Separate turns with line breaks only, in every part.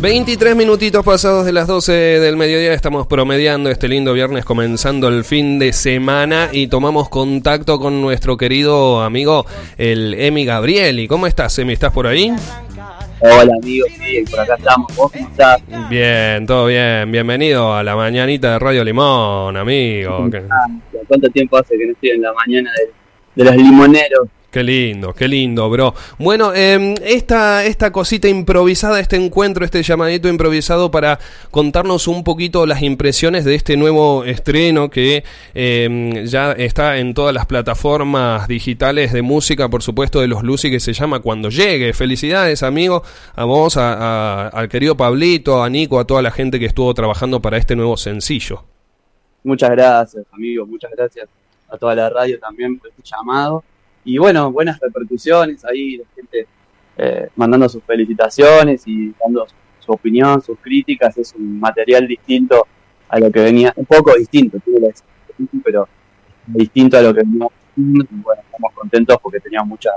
23 minutitos pasados de las 12 del mediodía estamos promediando este lindo viernes comenzando el fin de semana y tomamos contacto con nuestro querido amigo el Emi Gabrieli. ¿Cómo estás, Emi? ¿Estás por ahí?
Hola amigo, sí, por acá estamos. ¿Vos cómo estás?
Bien, todo bien. Bienvenido a la mañanita de Radio Limón, amigo.
¿Cuánto tiempo hace que no estoy en la mañana de, de los limoneros?
Qué lindo, qué lindo, bro. Bueno, eh, esta, esta cosita improvisada, este encuentro, este llamadito improvisado para contarnos un poquito las impresiones de este nuevo estreno que eh, ya está en todas las plataformas digitales de música, por supuesto, de los Lucy, que se llama Cuando Llegue. Felicidades, amigo, a vos, a, a, al querido Pablito, a Nico, a toda la gente que estuvo trabajando para este nuevo sencillo.
Muchas gracias, amigo, muchas gracias a toda la radio también por este llamado y bueno, buenas repercusiones ahí, la gente eh, mandando sus felicitaciones y dando su, opinión, sus críticas, es un material distinto a lo que venía, un poco distinto, pero distinto a lo que venía. Y bueno, estamos contentos porque teníamos mucha,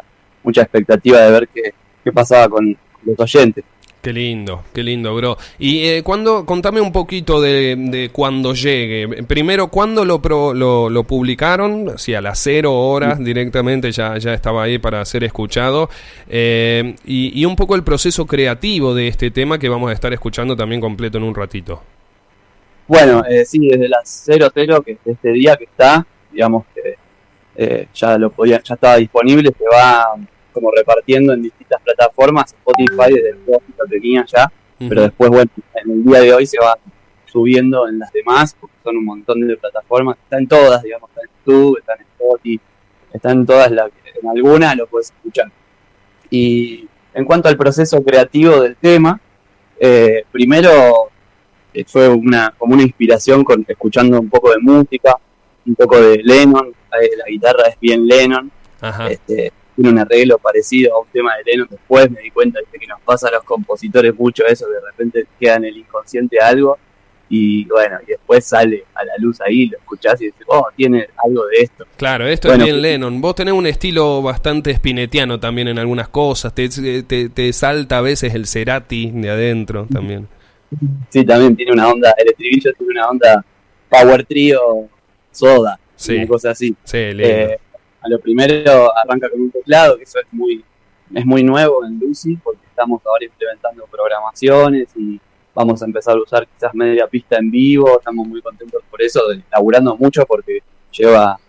mucha expectativa de ver qué, qué pasaba con los oyentes.
Qué lindo, qué lindo, bro. Y eh, cuando, contame un poquito de, de cuando llegue. Primero, ¿cuándo lo, pro, lo, lo, publicaron? Si a las cero horas directamente ya, ya estaba ahí para ser escuchado. Eh, y, y, un poco el proceso creativo de este tema que vamos a estar escuchando también completo en un ratito.
Bueno, eh, sí, desde las cero cero, que este día que está, digamos que eh, ya lo podía, ya estaba disponible, se va como repartiendo en distintas plataformas, Spotify desde el lo tenía ya, uh -huh. pero después, bueno, en el día de hoy se va subiendo en las demás, porque son un montón de plataformas, están todas, digamos, está en YouTube, están en Spotify, están en todas, las, en algunas lo puedes escuchar. Y en cuanto al proceso creativo del tema, eh, primero eh, fue una, como una inspiración con escuchando un poco de música, un poco de Lennon, eh, la guitarra es bien Lennon,
Ajá.
este, tiene un arreglo parecido a un tema de Lennon. Después me di cuenta de que nos pasa a los compositores mucho eso, de repente queda en el inconsciente algo y bueno, y después sale a la luz ahí, lo escuchás y dices, oh, tiene algo de esto.
Claro, esto bueno, es bien Lennon. Vos tenés un estilo bastante spinetiano también en algunas cosas, te, te, te salta a veces el Cerati de adentro también.
Sí, también tiene una onda, el estribillo tiene una onda power trio soda,
sí.
una cosa así.
Sí, eh,
a lo primero arranca con un teclado, que eso es muy, es muy nuevo en Lucy, porque estamos ahora implementando programaciones y vamos a empezar a usar quizás media pista en vivo, estamos muy contentos por eso, laburando mucho porque lleva,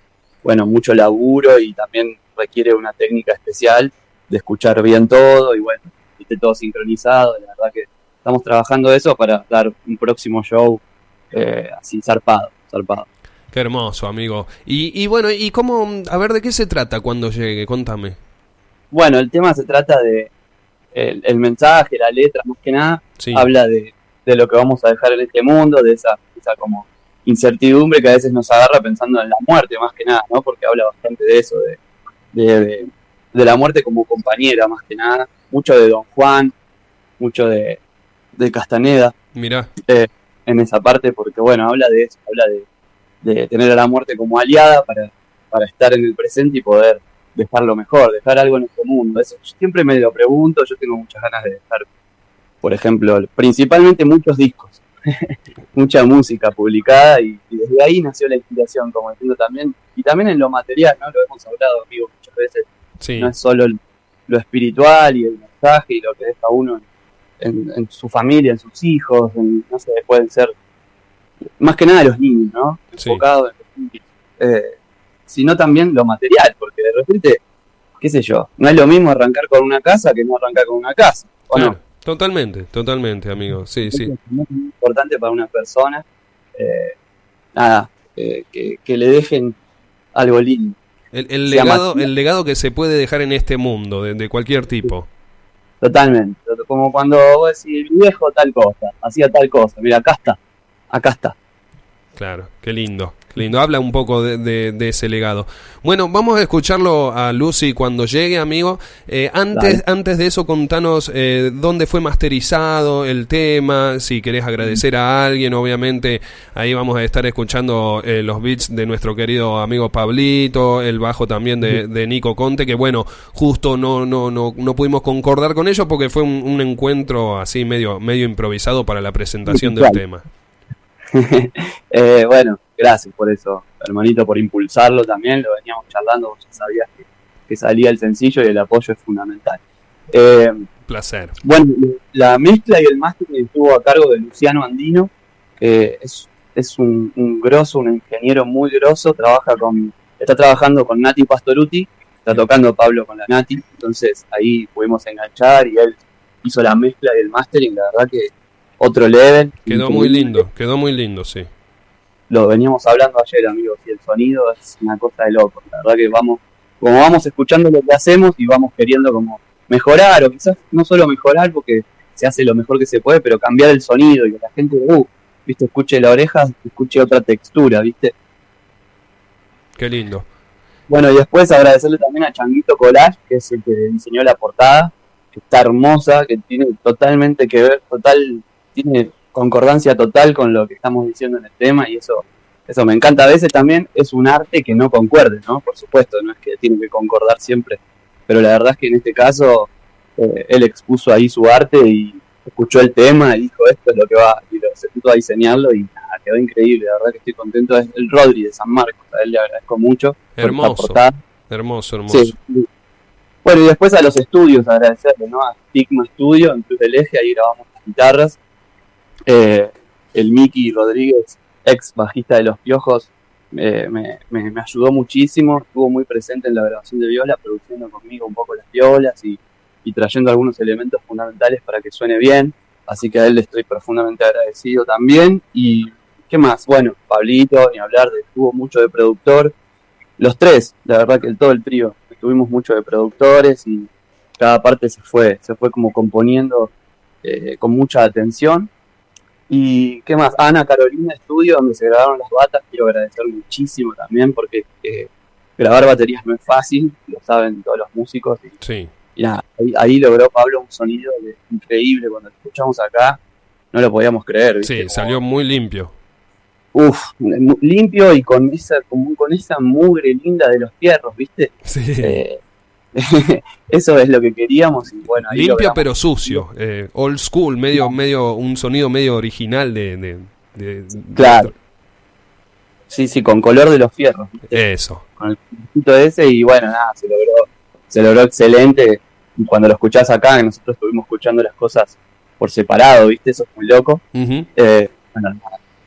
bueno, mucho laburo y también requiere una técnica especial de escuchar bien todo y bueno, esté todo sincronizado, la verdad que estamos trabajando eso para dar un próximo show eh, así zarpado, zarpado.
Qué hermoso, amigo. Y, y, bueno, ¿y cómo? A ver, ¿de qué se trata cuando llegue? Contame.
Bueno, el tema se trata de el, el mensaje, la letra, más que nada, sí. habla de, de, lo que vamos a dejar en este mundo, de esa, esa como incertidumbre que a veces nos agarra pensando en la muerte, más que nada, ¿no? Porque habla bastante de eso, de, de, de la muerte como compañera, más que nada. Mucho de Don Juan, mucho de, de Castaneda.
Mira.
Eh, en esa parte, porque bueno, habla de eso, habla de de tener a la muerte como aliada para, para estar en el presente y poder dejar lo mejor, dejar algo en este mundo. Eso siempre me lo pregunto, yo tengo muchas ganas de dejar, por ejemplo, principalmente muchos discos, mucha música publicada y, y, desde ahí nació la inspiración, como entiendo también, y también en lo material, ¿no? Lo hemos hablado, amigos, muchas veces.
Sí.
No es solo lo espiritual y el mensaje y lo que deja uno en, en, en su familia, en sus hijos, en, no sé, pueden ser más que nada los niños, ¿no?
Sí.
Enfocado en los niños. Eh, sino también lo material, porque de repente, qué sé yo, no es lo mismo arrancar con una casa que no arrancar con una casa, ¿o
claro.
no?
Totalmente, totalmente, amigo, sí, sí.
Es muy importante para una persona, eh, nada, eh, que, que, le dejen algo lindo.
El, el legado, el legado que se puede dejar en este mundo, de, de cualquier tipo.
Totalmente, como cuando vos decís, viejo tal cosa, hacía tal cosa, mira, acá está, acá está.
Claro, qué lindo. Lindo, habla un poco de, ese legado. Bueno, vamos a escucharlo a Lucy cuando llegue, amigo. Eh, antes, antes de eso, contanos eh, dónde fue masterizado el tema, si querés agradecer a alguien, obviamente ahí vamos a estar escuchando eh, los beats de nuestro querido amigo Pablito, el bajo también de, Nico Conte, que bueno, justo no, no, no, no pudimos concordar con ellos porque fue un, encuentro así medio, medio improvisado para la presentación del tema.
eh, bueno, gracias por eso, hermanito, por impulsarlo también. Lo veníamos charlando, ya sabías que, salía el sencillo y el apoyo es fundamental.
Eh, Placer.
Bueno, la mezcla y el máster estuvo a cargo de Luciano Andino, que es, es un, un grosso, un ingeniero muy grosso, trabaja con, está trabajando con Nati Pastoruti, está tocando Pablo con la Nati, entonces ahí pudimos enganchar y él hizo la mezcla y el y la verdad que otro level.
Quedó muy lindo, quedó muy lindo, sí.
Lo veníamos hablando ayer, amigos, y el sonido es una cosa de loco. La verdad que vamos, como vamos escuchando lo que hacemos y vamos queriendo como mejorar, o quizás no solo mejorar porque se hace lo mejor que se puede, pero cambiar el sonido y que la gente, uh, viste, escuche la oreja, escuche otra textura, viste.
Qué lindo.
Bueno, y después agradecerle también a Changuito Collage, que es el que diseñó la portada, que está hermosa, que tiene totalmente que ver, total tiene concordancia total con lo que estamos diciendo en el tema y eso eso me encanta. A veces también es un arte que no concuerde, ¿no? Por supuesto, no es que tiene que concordar siempre, pero la verdad es que en este caso eh, él expuso ahí su arte y escuchó el tema y dijo esto es lo que va, y se puso a diseñarlo y nada, quedó increíble, la verdad que estoy contento. Es el Rodri de San Marcos, a él le agradezco mucho.
Hermoso, hermoso, hermoso.
Bueno, y después a los estudios agradecerle, ¿no? A Stigma Studio en Cruz del Eje, ahí grabamos las guitarras eh, el Miki Rodríguez, ex bajista de Los Piojos, me, ayudó muchísimo, estuvo muy presente en la grabación de viola, produciendo conmigo un poco las violas y, trayendo algunos elementos fundamentales para que suene bien, así que a él le estoy profundamente agradecido también. Y, ¿qué más? Bueno, Pablito, ni hablar, de, estuvo mucho de productor, los tres, la verdad que el, todo el trío, estuvimos mucho de productores y cada parte se fue, se fue como componiendo eh, con mucha atención y qué más, Ana Carolina Estudio, donde se grabaron las batas, quiero agradecer muchísimo también porque eh, grabar baterías no es fácil, lo saben todos los músicos. Y,
sí.
ahí, logró Pablo un sonido increíble, cuando lo escuchamos acá no lo podíamos creer.
Sí, salió muy limpio.
Uf, limpio y con esa, con, con esa mugre linda de los fierros, ¿viste?
Sí. Eh,
eso es lo que queríamos y bueno
limpio pero sucio eh, old school medio medio un sonido medio original de,
claro. Sí sí con color de los fierros
eso.
Con el puntito ese y bueno nada se logró se logró excelente. Y cuando lo escuchás acá que nosotros estuvimos escuchando las cosas por separado viste eso es muy loco. Eh, bueno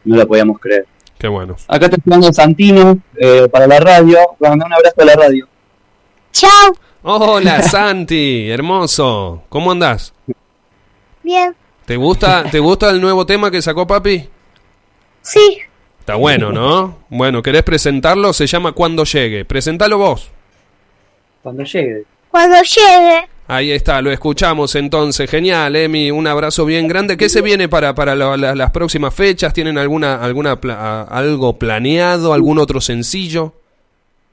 no lo podíamos creer.
Qué bueno.
Acá te estoy Santino eh, para la radio. Un abrazo a la radio.
Chao
Hola Santi, hermoso. ¿Cómo andás?
Bien.
¿Te gusta, ¿Te gusta el nuevo tema que sacó papi?
Sí.
Está bueno, ¿no? Bueno, ¿querés presentarlo? Se llama Cuando llegue. Presentalo vos.
Cuando llegue.
Cuando llegue.
Ahí está, lo escuchamos entonces. Genial, Emi. Un abrazo bien grande. ¿Qué se viene para, para las próximas fechas? ¿Tienen alguna, alguna algo planeado? ¿Algún otro sencillo?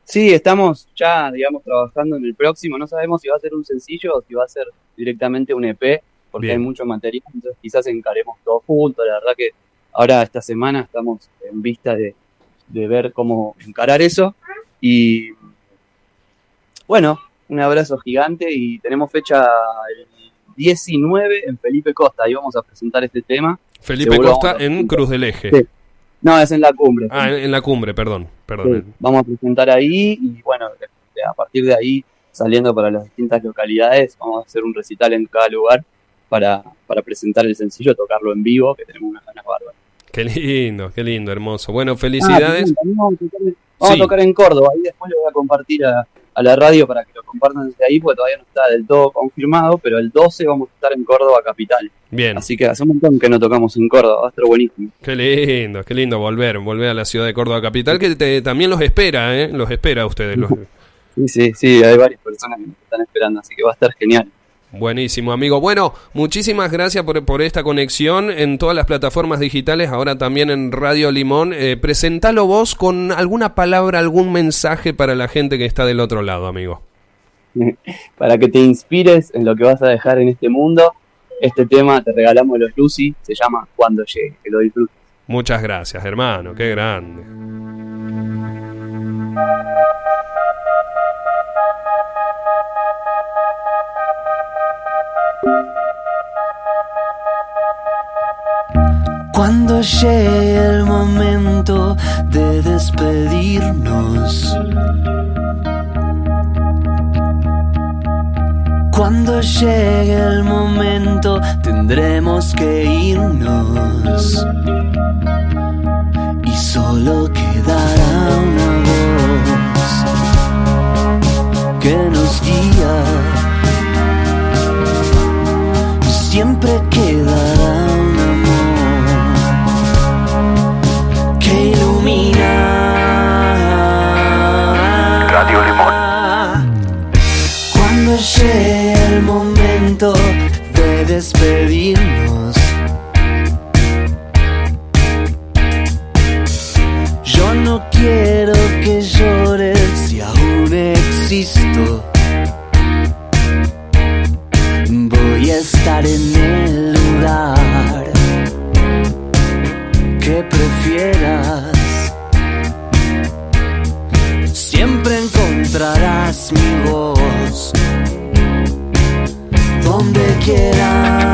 Sí, estamos ya, digamos, trabajando en el próximo. No sabemos si va a ser un sencillo o si va a ser directamente un EP, porque hay mucho material, entonces quizás encaremos todo juntos. La verdad que ahora esta semana estamos en vista de, ver cómo encarar eso. Y bueno, un abrazo gigante y tenemos fecha el 19 en Felipe Costa. Ahí vamos a presentar este tema.
Felipe Costa en Cruz del Eje.
No, es en la cumbre.
Ah, en, la cumbre, perdón. perdón.
vamos a presentar ahí y bueno, a partir de ahí, saliendo para las distintas localidades, vamos a hacer un recital en cada lugar para, para presentar el sencillo, tocarlo en vivo, que tenemos unas ganas bárbaras.
Qué lindo, qué lindo, hermoso. Bueno, felicidades.
Ah, vamos, a tocar, en Córdoba, ahí después lo voy a compartir a, a la radio para que lo compartan desde ahí, porque todavía no está del todo confirmado, pero el 12 vamos a estar en Córdoba Capital.
Bien.
Así que hace un montón que no tocamos en Córdoba, va a estar buenísimo.
Qué lindo, qué lindo volver, volver a la ciudad de Córdoba Capital, que también los espera, ¿eh? Los espera a ustedes. Los...
Sí, sí, sí, hay varias personas que nos están esperando, así que va a estar genial.
Buenísimo, amigo. Bueno, muchísimas gracias por, por esta conexión en todas las plataformas digitales, ahora también en Radio Limón. Eh, presentalo vos con alguna palabra, algún mensaje para la gente que está del otro lado, amigo.
Para que te inspires en lo que vas a dejar en este mundo, este tema te regalamos los Lucy, se llama Cuando llegue, que lo disfrutes.
Muchas gracias, hermano, qué grande.
Cuando llegue el momento de despedirnos. Cuando llegue el momento tendremos que irnos. Y solo quedará una voz de despedirnos. Yo no quiero que llores si aún existo. Voy a estar en el lugar que prefieras. Siempre encontrarás mi voz donde quieras.